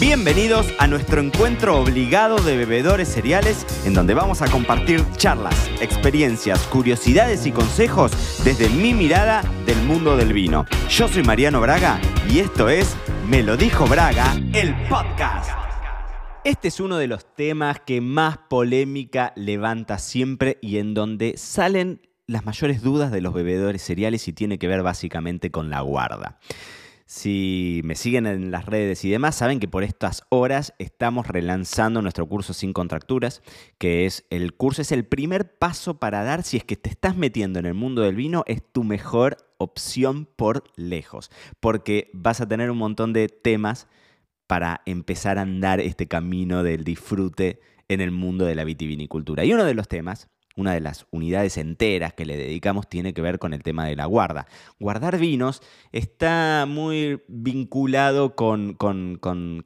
Bienvenidos a nuestro encuentro obligado de bebedores cereales, en donde vamos a compartir charlas, experiencias, curiosidades y consejos desde mi mirada del mundo del vino. Yo soy Mariano Braga y esto es Me lo dijo Braga, el podcast. Este es uno de los temas que más polémica levanta siempre y en donde salen las mayores dudas de los bebedores cereales y tiene que ver básicamente con la guarda. Si me siguen en las redes y demás, saben que por estas horas estamos relanzando nuestro curso sin contracturas, que es el curso, es el primer paso para dar si es que te estás metiendo en el mundo del vino, es tu mejor opción por lejos, porque vas a tener un montón de temas para empezar a andar este camino del disfrute en el mundo de la vitivinicultura. Y uno de los temas una de las unidades enteras que le dedicamos tiene que ver con el tema de la guarda. Guardar vinos está muy vinculado con,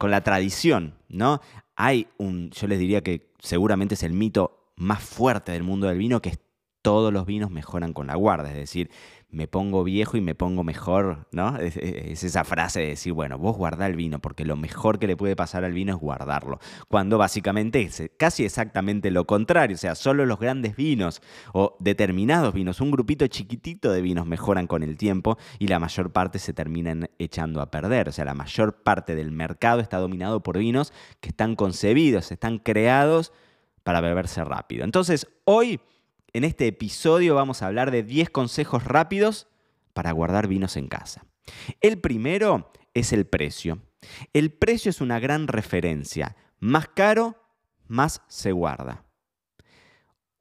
la tradición, ¿no? Hay un, yo les diría que seguramente es el mito más fuerte del mundo del vino, que es todos los vinos mejoran con la guarda, es decir, me pongo viejo y me pongo mejor, ¿no? Es, esa frase de decir, bueno, vos guardá el vino, porque lo mejor que le puede pasar al vino es guardarlo. Cuando básicamente es casi exactamente lo contrario, o sea, solo los grandes vinos o determinados vinos, un grupito chiquitito de vinos mejoran con el tiempo y la mayor parte se terminan echando a perder. O sea, la mayor parte del mercado está dominado por vinos que están concebidos, están creados para beberse rápido. Entonces, hoy en este episodio vamos a hablar de 10 consejos rápidos para guardar vinos en casa. El primero es el precio. El precio es una gran referencia. Más caro, más se guarda.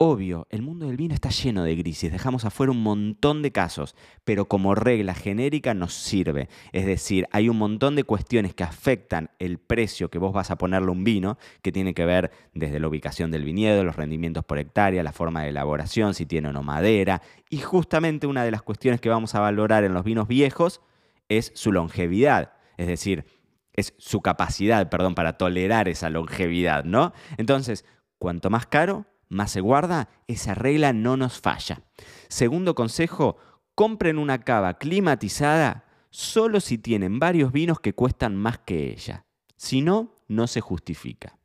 Obvio, el mundo del vino está lleno de grises, dejamos afuera un montón de casos, pero como regla genérica nos sirve. Es decir, hay un montón de cuestiones que afectan el precio que vos vas a ponerle a un vino, que tiene que ver desde la ubicación del viñedo, los rendimientos por hectárea, la forma de elaboración, si tiene o no madera, y justamente una de las cuestiones que vamos a valorar en los vinos viejos es su longevidad, es decir, es su capacidad, perdón, para tolerar esa longevidad, ¿no? Entonces, cuanto más caro, más se guarda, esa regla no nos falla. Segundo consejo, compren una cava climatizada solo si tienen varios vinos que cuestan más que ella. Si no, no se justifica.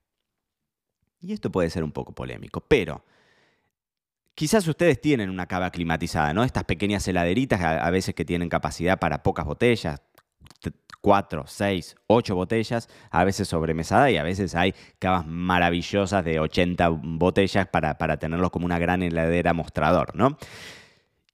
Y esto puede ser un poco polémico, pero quizás ustedes tienen una cava climatizada, ¿no? Estas pequeñas heladeritas a veces que tienen capacidad para pocas botellas, cuatro, seis, ocho botellas, a veces sobremesada y a veces hay cavas maravillosas de 80 botellas para, para tenerlos como una gran heladera mostrador, ¿no?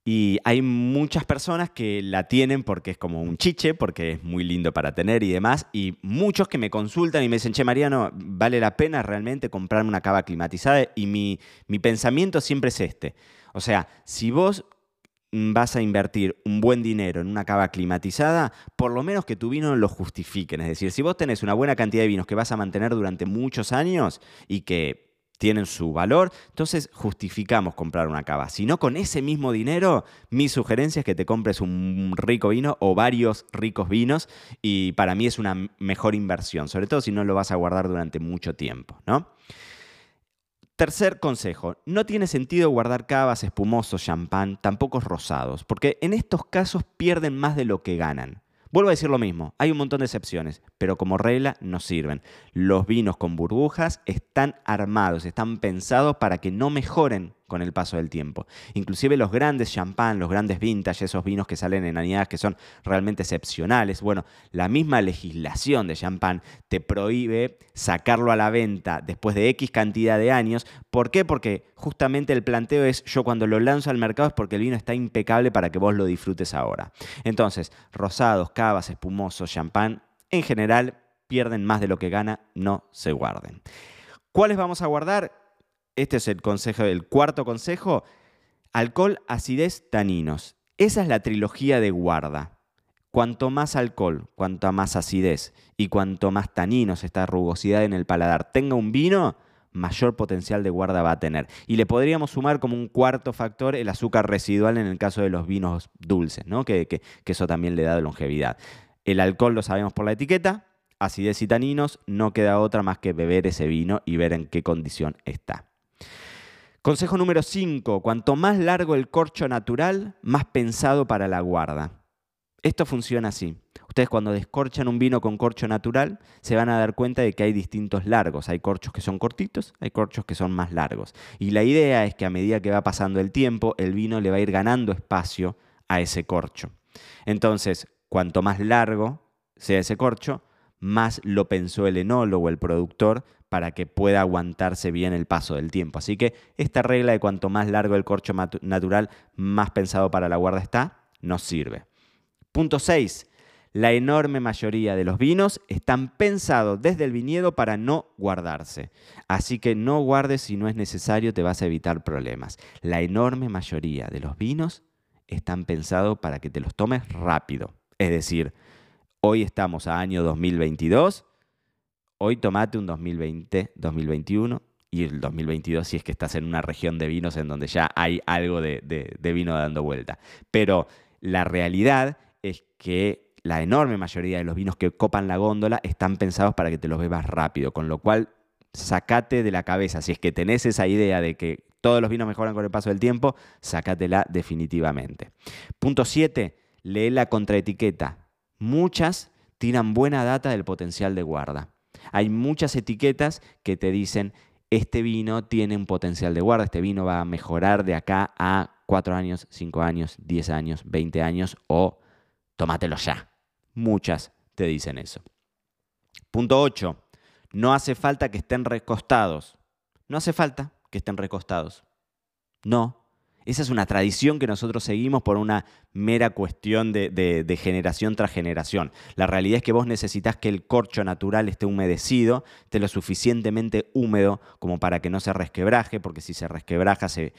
Y hay muchas personas que la tienen porque es como un chiche, porque es muy lindo para tener y demás. Y muchos que me consultan y me dicen, che, Mariano, ¿vale la pena realmente comprarme una cava climatizada? Y mi, mi pensamiento siempre es este. O sea, si vos vas a invertir un buen dinero en una cava climatizada, por lo menos que tu vino lo justifiquen. Es decir, si vos tenés una buena cantidad de vinos que vas a mantener durante muchos años y que tienen su valor, entonces justificamos comprar una cava. Si no, con ese mismo dinero, mi sugerencia es que te compres un rico vino o varios ricos vinos y para mí es una mejor inversión, sobre todo si no lo vas a guardar durante mucho tiempo, ¿no? Tercer consejo, no tiene sentido guardar cavas, espumosos, champán, tampoco rosados, porque en estos casos pierden más de lo que ganan. Vuelvo a decir lo mismo, hay un montón de excepciones, pero como regla no sirven. Los vinos con burbujas están armados, están pensados para que no mejoren con el paso del tiempo. Inclusive los grandes champán, los grandes vintage, esos vinos que salen en añadas que son realmente excepcionales. Bueno, la misma legislación de champán te prohíbe sacarlo a la venta después de X cantidad de años. ¿Por qué? Porque justamente el planteo es yo cuando lo lanzo al mercado es porque el vino está impecable para que vos lo disfrutes ahora. Entonces, rosados, cavas, espumosos, champán, en general pierden más de lo que gana, no se guarden. ¿Cuáles vamos a guardar? Este es el consejo, el cuarto consejo. Alcohol, acidez, taninos. Esa es la trilogía de guarda. Cuanto más alcohol, cuanto más acidez y cuanto más taninos, esta rugosidad en el paladar tenga un vino, mayor potencial de guarda va a tener. Y le podríamos sumar como un cuarto factor el azúcar residual en el caso de los vinos dulces, ¿no? que, que eso también le da longevidad. El alcohol lo sabemos por la etiqueta, acidez y taninos, no queda otra más que beber ese vino y ver en qué condición está. Consejo número 5. Cuanto más largo el corcho natural, más pensado para la guarda. Esto funciona así. Ustedes cuando descorchan un vino con corcho natural se van a dar cuenta de que hay distintos largos. Hay corchos que son cortitos, hay corchos que son más largos. Y la idea es que a medida que va pasando el tiempo, el vino le va a ir ganando espacio a ese corcho. Entonces, cuanto más largo sea ese corcho, más lo pensó el enólogo, el productor, para que pueda aguantarse bien el paso del tiempo. Así que esta regla de cuanto más largo el corcho natural, más pensado para la guarda está, nos sirve. Punto 6. La enorme mayoría de los vinos están pensados desde el viñedo para no guardarse. Así que no guardes si no es necesario, te vas a evitar problemas. La enorme mayoría de los vinos están pensados para que te los tomes rápido. Es decir, hoy estamos a año 2022, hoy tomate un 2020, 2021 y el 2022 si es que estás en una región de vinos en donde ya hay algo de, vino dando vuelta. Pero la realidad es que la enorme mayoría de los vinos que copan la góndola están pensados para que te los bebas rápido, con lo cual sacate de la cabeza, si es que tenés esa idea de que todos los vinos mejoran con el paso del tiempo, sacátela definitivamente. Punto 7, lee la contraetiqueta. Muchas tiran buena data del potencial de guarda. Hay muchas etiquetas que te dicen, este vino tiene un potencial de guarda, este vino va a mejorar de acá a 4 años, 5 años, 10 años, 20 años o tómatelo ya. Muchas te dicen eso. Punto 8. No hace falta que estén recostados. No hace falta que estén recostados. No. Esa es una tradición que nosotros seguimos por una mera cuestión de, generación tras generación. La realidad es que vos necesitas que el corcho natural esté humedecido, esté lo suficientemente húmedo como para que no se resquebraje, porque si se resquebraja se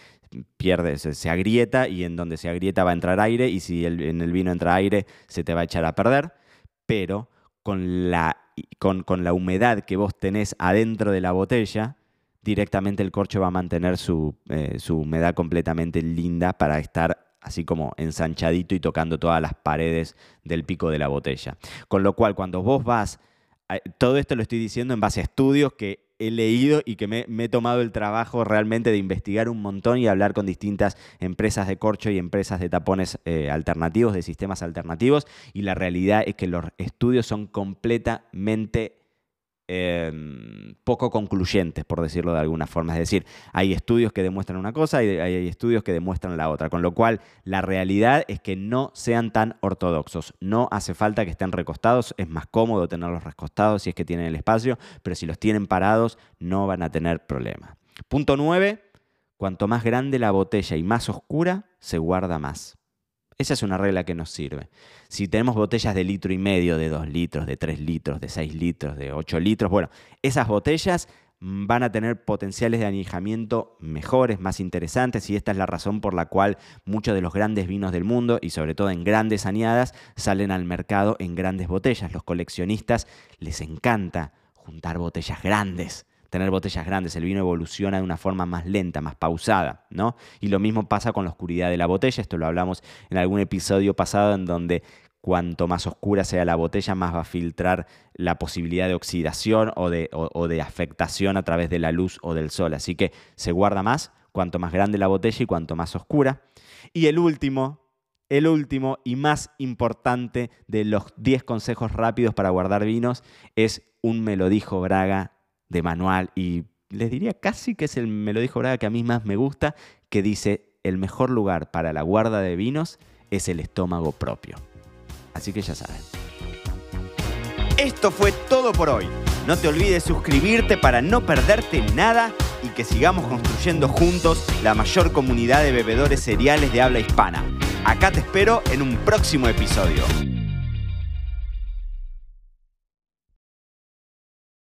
pierde, se, agrieta y en donde se agrieta va a entrar aire y si en el vino entra aire se te va a echar a perder. Pero con la, con, con la humedad que vos tenés adentro de la botella, directamente el corcho va a mantener eh, su, humedad completamente linda para estar así como ensanchadito y tocando todas las paredes del pico de la botella. Con lo cual, cuando vos vas, todo esto lo estoy diciendo en base a estudios que he leído y que me, he tomado el trabajo realmente de investigar un montón y hablar con distintas empresas de corcho y empresas de tapones eh, alternativos, de sistemas alternativos, y la realidad es que los estudios son completamente Em, poco concluyentes, por decirlo de alguna forma. Es decir, hay estudios que demuestran una cosa y hay estudios que demuestran la otra. Con lo cual, la realidad es que no sean tan ortodoxos. No hace falta que estén recostados. Es más cómodo tenerlos recostados si es que tienen el espacio, pero si los tienen parados, no van a tener problema. Punto 9. Cuanto más grande la botella y más oscura, se guarda más. Esa es una regla que nos sirve. Si tenemos botellas de litro y medio, de 2 litros, de 3 litros, de 6 litros, de 8 litros, bueno, esas botellas van a tener potenciales de añejamiento mejores, más interesantes, y esta es la razón por la cual muchos de los grandes vinos del mundo, y sobre todo en grandes añadas, salen al mercado en grandes botellas. Los coleccionistas les encanta juntar botellas grandes tener botellas grandes, el vino evoluciona de una forma más lenta, más pausada, ¿no? Y lo mismo pasa con la oscuridad de la botella, esto lo hablamos en algún episodio pasado en donde cuanto más oscura sea la botella, más va a filtrar la posibilidad de oxidación o de, de, afectación a través de la luz o del sol. Así que se guarda más cuanto más grande la botella y cuanto más oscura. Y el último, el último y más importante de los 10 consejos rápidos para guardar vinos es un me lo dijo Braga de manual y les diría casi que es el me lo dijo Braga que a mí más me gusta, que dice el mejor lugar para la guarda de vinos es el estómago propio. Así que ya saben. Esto fue todo por hoy. No te olvides suscribirte para no perderte nada y que sigamos construyendo juntos la mayor comunidad de bebedores cereales de habla hispana. Acá te espero en un próximo episodio.